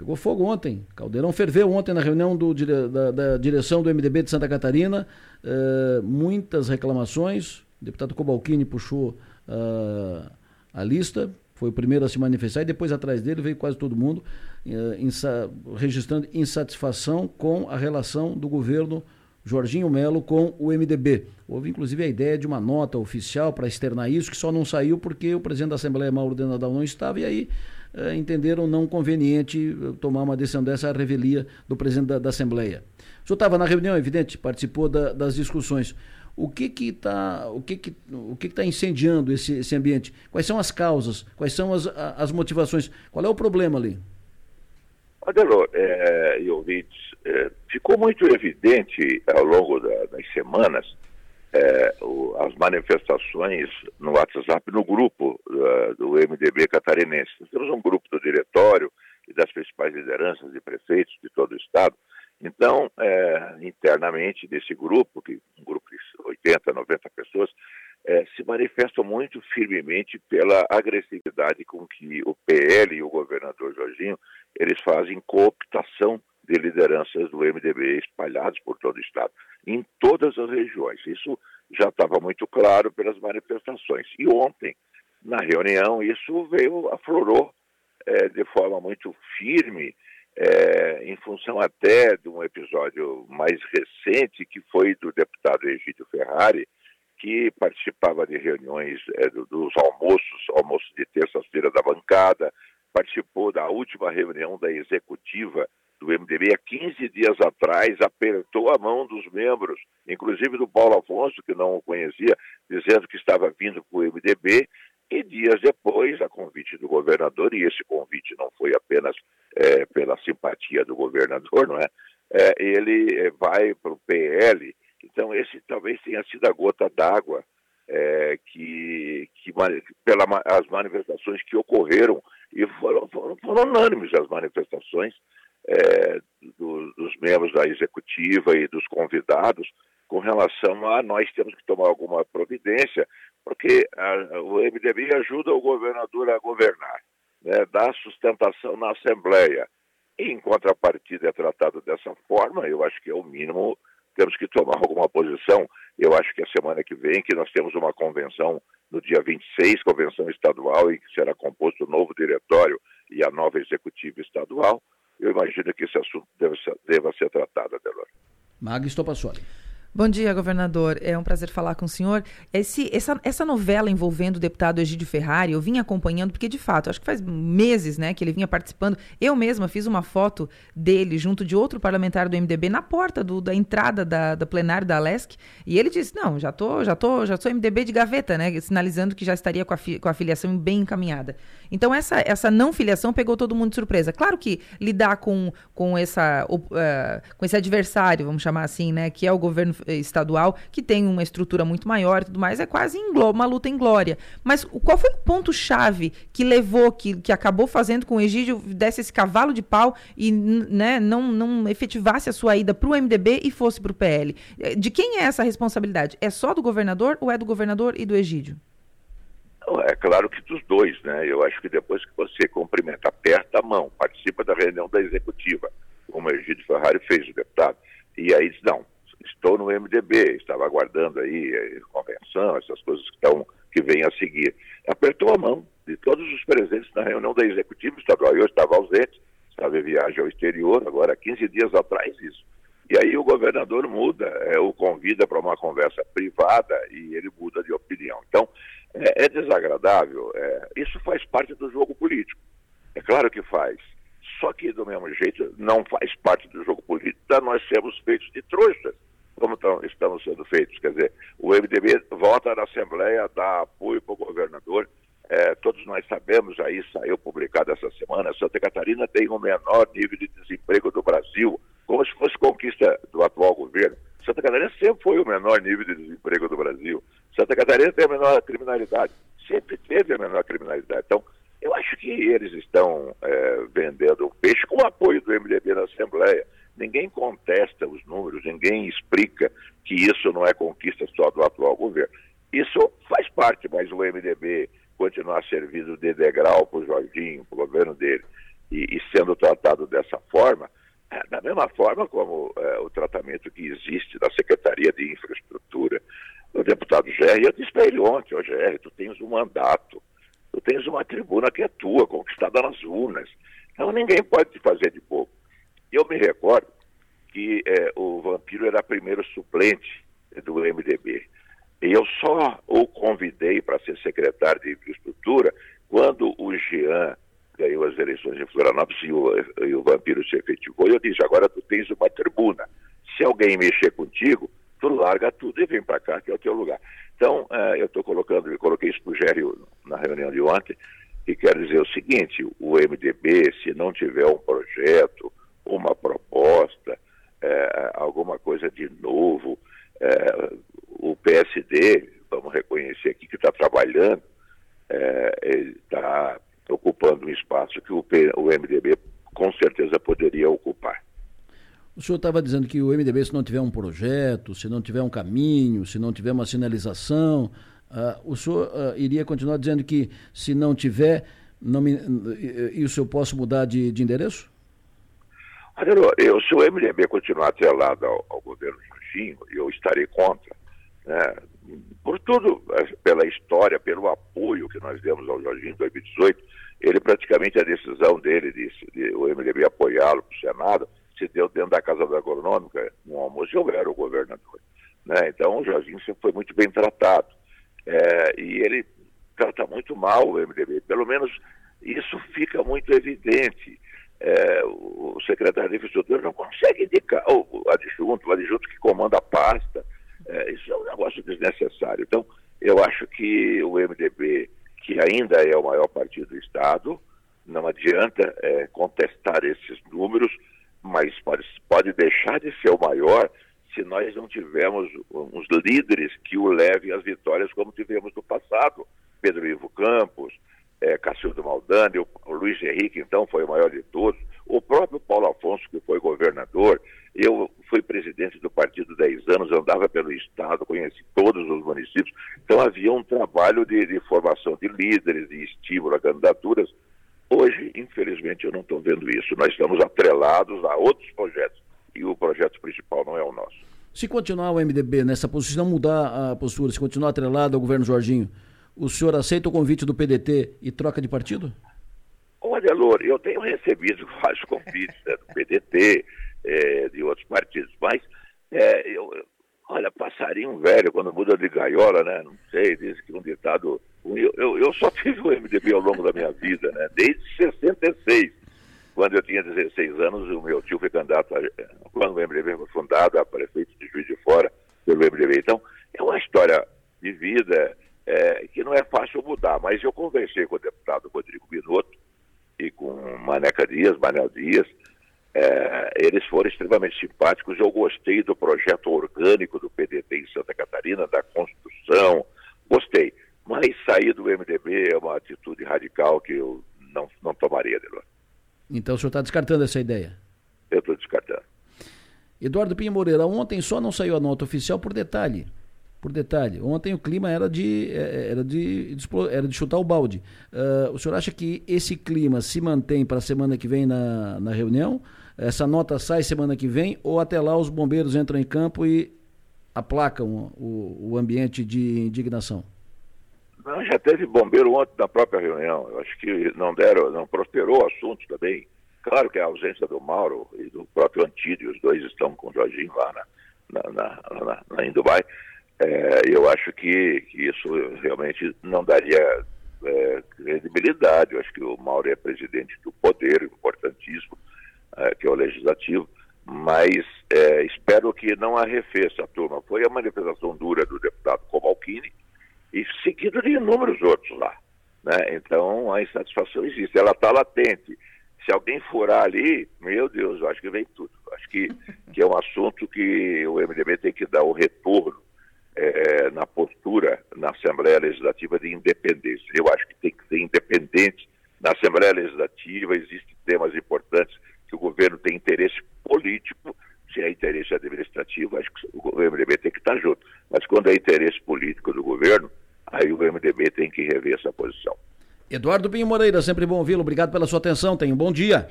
Pegou fogo ontem. Caldeirão ferveu ontem na reunião do, da, da direção do MDB de Santa Catarina. Uh, muitas reclamações. O deputado Cobalcini puxou uh, a lista, foi o primeiro a se manifestar e depois atrás dele veio quase todo mundo uh, insa registrando insatisfação com a relação do governo Jorginho Melo com o MDB. Houve inclusive a ideia de uma nota oficial para externar isso, que só não saiu porque o presidente da Assembleia, Mauro de Nadal, não estava, e aí eh, entenderam não conveniente eh, tomar uma decisão dessa, revelia do presidente da, da Assembleia. O senhor estava na reunião, evidente, participou da, das discussões. O que que está o que que, o que que tá incendiando esse, esse ambiente? Quais são as causas? Quais são as, as motivações? Qual é o problema ali? Adelor, é, e ouvintes, é, ficou muito evidente ao longo da, das semanas é, o, as manifestações no WhatsApp, no grupo uh, do MDB catarinense. Nós temos um grupo do diretório e das principais lideranças e prefeitos de todo o estado. Então, é, internamente desse grupo, que um grupo de 80, 90 pessoas, é, se manifestam muito firmemente pela agressividade com que o PL e o governador Jorginho eles fazem cooptação de lideranças do MDB espalhados por todo o estado, em todas as regiões. Isso já estava muito claro pelas manifestações. E ontem, na reunião, isso veio, aflorou é, de forma muito firme, é, em função até de um episódio mais recente, que foi do deputado Egídio Ferrari, que participava de reuniões é, dos almoços, almoço de terça-feira da bancada, participou da última reunião da executiva do MDB há 15 dias atrás, apertou a mão dos membros, inclusive do Paulo Afonso, que não o conhecia, dizendo que estava vindo para o MDB, e dias depois, a convite do governador, e esse convite não foi apenas é, pela simpatia do governador, não é? é ele é, vai para o PL, então esse talvez tenha sido a gota d'água é, que, que pelas as manifestações que ocorreram e foram, foram, foram unânimes as manifestações é, do, dos membros da executiva e dos convidados com relação a nós temos que tomar alguma providência, porque a, o MDB ajuda o governador a governar, né, dá sustentação na Assembleia. E, em contrapartida, é tratado dessa forma, eu acho que é o mínimo, temos que tomar alguma posição. Eu acho que a semana que vem, que nós temos uma convenção no dia 26, convenção estadual, e que será composto o novo diretório e a nova executiva estadual, eu imagino que esse assunto deve ser, deva ser tratado, Adelor. Magno Stopassoli. Bom dia, governador. É um prazer falar com o senhor. Esse, essa, essa novela envolvendo o deputado Egídio Ferrari, eu vim acompanhando, porque de fato, acho que faz meses né, que ele vinha participando. Eu mesma fiz uma foto dele junto de outro parlamentar do MDB na porta do, da entrada da, da da Alesc. E ele disse: Não, já tô, já tô, já sou MDB de gaveta, né? Sinalizando que já estaria com a, fi, com a filiação bem encaminhada. Então, essa, essa não filiação pegou todo mundo de surpresa. Claro que lidar com, com, essa, uh, com esse adversário, vamos chamar assim, né, que é o governo estadual, que tem uma estrutura muito maior e tudo mais, é quase uma luta em glória. Mas qual foi o ponto-chave que levou, que, que acabou fazendo com o Egídio desse esse cavalo de pau e né, não, não efetivasse a sua ida para o MDB e fosse para o PL? De quem é essa responsabilidade? É só do governador ou é do governador e do Egídio? É claro que dos dois, né? Eu acho que depois que você cumprimenta, aperta a mão, participa da reunião da executiva, como o Egídio Ferrari fez, o deputado, e aí diz, não, estava aguardando aí eh, convenção, essas coisas que, estão, que vêm a seguir. Apertou a mão de todos os presentes na reunião da executiva estadual. Eu estava ausente, estava em viagem ao exterior, agora 15 dias atrás isso. E aí o governador muda, é, o convida para uma conversa privada e ele muda de opinião. Então, é, é desagradável. É, isso faz parte do jogo político. É claro que faz. Só que, do mesmo jeito, não faz parte do jogo político nós sermos feitos de trouxas como tão, estamos sendo feitos. Quer dizer, o MDB vota na Assembleia, dá apoio para o governador. É, todos nós sabemos, aí saiu publicado essa semana, Santa Catarina tem o menor nível de desemprego do Brasil, como se fosse conquista do atual governo. Santa Catarina sempre foi o menor nível de desemprego do Brasil. Santa Catarina tem a menor criminalidade, sempre teve a menor criminalidade. Então, eu acho que eles estão é, vendendo o peixe com o apoio do MDB na Assembleia. Ninguém contesta os números, ninguém explica que isso não é conquista só do atual governo. Isso faz parte, mas o MDB continuar servindo de degrau para o Jorginho, para o governo dele, e, e, sendo tratado dessa forma, é, da mesma forma como é, o tratamento que existe da Secretaria de Infraestrutura, o deputado Gerry, eu disse para ele ontem, ó Gerry, tu tens um mandato, tu tens uma tribuna que é tua, conquistada nas urnas. Então ninguém pode te fazer de bobo. Eu me recordo que é, o Vampiro era primeiro suplente do MDB. E eu só o convidei para ser secretário de infraestrutura quando o Jean ganhou as eleições em Florianópolis e o, e o Vampiro se efetivou. Eu disse, agora tu tens uma tribuna. Se alguém mexer contigo, tu larga tudo e vem para cá, que é o teu lugar. Então, uh, eu estou colocando, eu coloquei isso para o Gério na reunião de ontem, que quer dizer o seguinte, o MDB, se não tiver um projeto, uma proposta, é, alguma coisa de novo, é, o PSD, vamos reconhecer aqui que está trabalhando, é, está ocupando um espaço que o, o MDB com certeza poderia ocupar. O senhor estava dizendo que o MDB, se não tiver um projeto, se não tiver um caminho, se não tiver uma sinalização, uh, o senhor uh, iria continuar dizendo que se não tiver, não me, e o senhor possa mudar de, de endereço? Adelor, eu, se o MDB continuar atrelado ao, ao governo Jorginho, eu estarei contra. Né? Por tudo, pela história, pelo apoio que nós demos ao Jorginho em 2018, ele praticamente a decisão dele de, de o MDB apoiá-lo para o Senado se deu dentro da Casa da Agronômica, no almoço, eu era o governador. Né? Então o Jorginho sempre foi muito bem tratado. É, e ele trata muito mal o MDB, pelo menos isso fica muito evidente. É, o secretário de infraestrutura não consegue indicar o adjunto, o adjunto que comanda a pasta. É, isso é um negócio desnecessário. Então, eu acho que o MDB, que ainda é o maior partido do Estado, não adianta é, contestar esses números, mas pode, pode deixar de ser o maior se nós não tivermos uns líderes que o levem às vitórias como tivemos no passado. Pedro Ivo Campos, é, Cacildo Maldani, o, o Luiz Henrique, então, foi o maior de todos, o próprio Paulo Afonso, que foi governador, eu fui presidente do partido 10 anos, andava pelo Estado, conheci todos os municípios, então havia um trabalho de, de formação de líderes, de estímulo a candidaturas, Hoje, infelizmente, eu não estou vendo isso. Nós estamos atrelados a outros projetos e o projeto principal não é o nosso. Se continuar o MDB nessa posição, não mudar a postura, se continuar atrelado ao governo Jorginho, o senhor aceita o convite do PDT e troca de partido? Olha, Loura, eu tenho recebido vários convites né, do PDT, é, de outros partidos, mas é, eu, olha, passarinho velho, quando muda de gaiola, né? Não sei, diz que um ditado eu, eu, eu, só tive o MDB ao longo da minha vida, né? Desde 66. Quando eu tinha 16 anos, o meu tio foi candidato, a, quando o MDB foi fundado, a prefeito de Juiz de Fora, pelo MDB. Então, é uma história de vida é, que não é fácil mudar, mas eu conversei com o deputado Rodrigo Binotto e com Maneca Dias, Manel Dias, é, eles foram extremamente simpáticos. Eu gostei do projeto orgânico do PDT em Santa Catarina, da construção, gostei. Mas sair do MDB é uma atitude radical que eu não, não tomaria, Delor. Então o senhor está descartando essa ideia? Eu estou descartando. Eduardo Pinho Moreira, ontem só não saiu a nota oficial por detalhe. Por detalhe, ontem o clima era de, é, é, era de, era de chutar o balde. Uh, o senhor acha que esse clima se mantém para a semana que vem na, na reunião? Essa nota sai semana que vem ou até lá os bombeiros entram em campo e aplacam o, o ambiente de indignação? Não, já teve bombeiro ontem na própria reunião. Eu acho que não deram, não prosperou o assunto também. Claro que a ausência do Mauro e do próprio Antídio, os dois estão com o Jorginho lá na, na, na, na, na em Dubai. É, eu acho que, que, isso realmente não daria é, credibilidade. Eu acho que o Mauro é presidente do poder é, que é o legislativo, mas é, espero que não arrefeça a turma. Foi a manifestação dura do deputado Comalchini, e seguido de inúmeros outros lá. Né? Então a insatisfação existe, ela está latente. Se alguém furar ali, meu Deus, eu acho que vem tudo. Acho que, que é um assunto que o MDB tem que dar o retorno é, na postura na Assembleia Legislativa de independência. Eu acho que tem que ser independente na Assembleia Legislativa, existem temas importantes que o governo tem interesse político, se é interesse administrativo, acho que o MDB tem que estar junto. Mas quando é interesse político do governo, aí o MDB tem que rever essa posição. Eduardo Pinho Moreira, sempre bom ouvi-lo. Obrigado pela sua atenção. Tenha um bom dia.